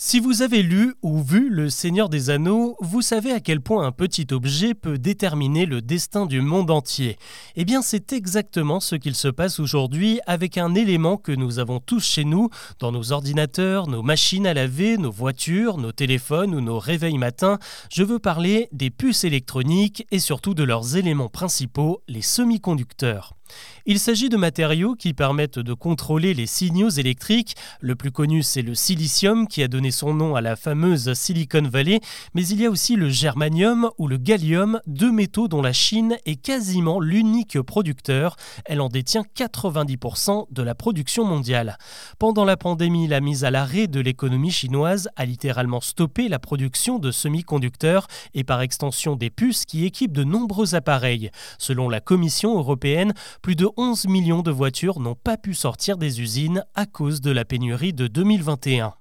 Si vous avez lu ou vu Le Seigneur des Anneaux, vous savez à quel point un petit objet peut déterminer le destin du monde entier. Eh bien, c'est exactement ce qu'il se passe aujourd'hui avec un élément que nous avons tous chez nous, dans nos ordinateurs, nos machines à laver, nos voitures, nos téléphones ou nos réveils matins. Je veux parler des puces électroniques et surtout de leurs éléments principaux, les semi-conducteurs. Il s'agit de matériaux qui permettent de contrôler les signaux électriques. Le plus connu, c'est le silicium qui a donné son nom à la fameuse Silicon Valley, mais il y a aussi le germanium ou le gallium, deux métaux dont la Chine est quasiment l'unique producteur. Elle en détient 90% de la production mondiale. Pendant la pandémie, la mise à l'arrêt de l'économie chinoise a littéralement stoppé la production de semi-conducteurs et par extension des puces qui équipent de nombreux appareils. Selon la Commission européenne, plus de 11 millions de voitures n'ont pas pu sortir des usines à cause de la pénurie de 2021.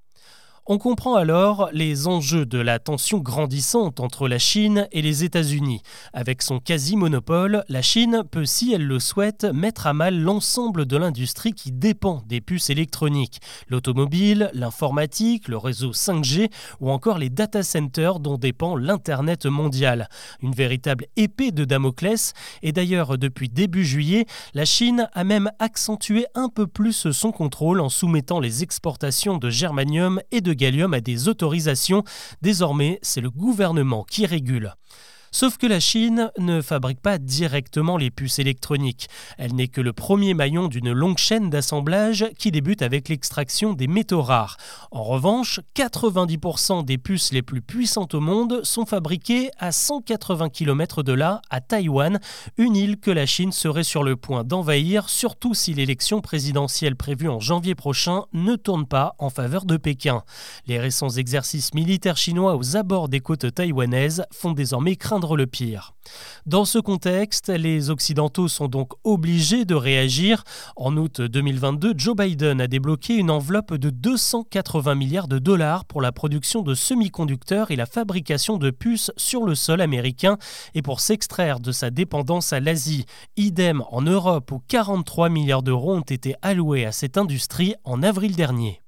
On comprend alors les enjeux de la tension grandissante entre la Chine et les États-Unis. Avec son quasi-monopole, la Chine peut, si elle le souhaite, mettre à mal l'ensemble de l'industrie qui dépend des puces électroniques, l'automobile, l'informatique, le réseau 5G ou encore les data centers dont dépend l'Internet mondial. Une véritable épée de Damoclès et d'ailleurs depuis début juillet, la Chine a même accentué un peu plus son contrôle en soumettant les exportations de germanium et de gallium a des autorisations. Désormais, c'est le gouvernement qui régule. Sauf que la Chine ne fabrique pas directement les puces électroniques. Elle n'est que le premier maillon d'une longue chaîne d'assemblage qui débute avec l'extraction des métaux rares. En revanche, 90% des puces les plus puissantes au monde sont fabriquées à 180 km de là, à Taïwan, une île que la Chine serait sur le point d'envahir, surtout si l'élection présidentielle prévue en janvier prochain ne tourne pas en faveur de Pékin. Les récents exercices militaires chinois aux abords des côtes taïwanaises font désormais le pire. Dans ce contexte, les Occidentaux sont donc obligés de réagir. En août 2022, Joe Biden a débloqué une enveloppe de 280 milliards de dollars pour la production de semi-conducteurs et la fabrication de puces sur le sol américain et pour s'extraire de sa dépendance à l'Asie. Idem en Europe où 43 milliards d'euros ont été alloués à cette industrie en avril dernier.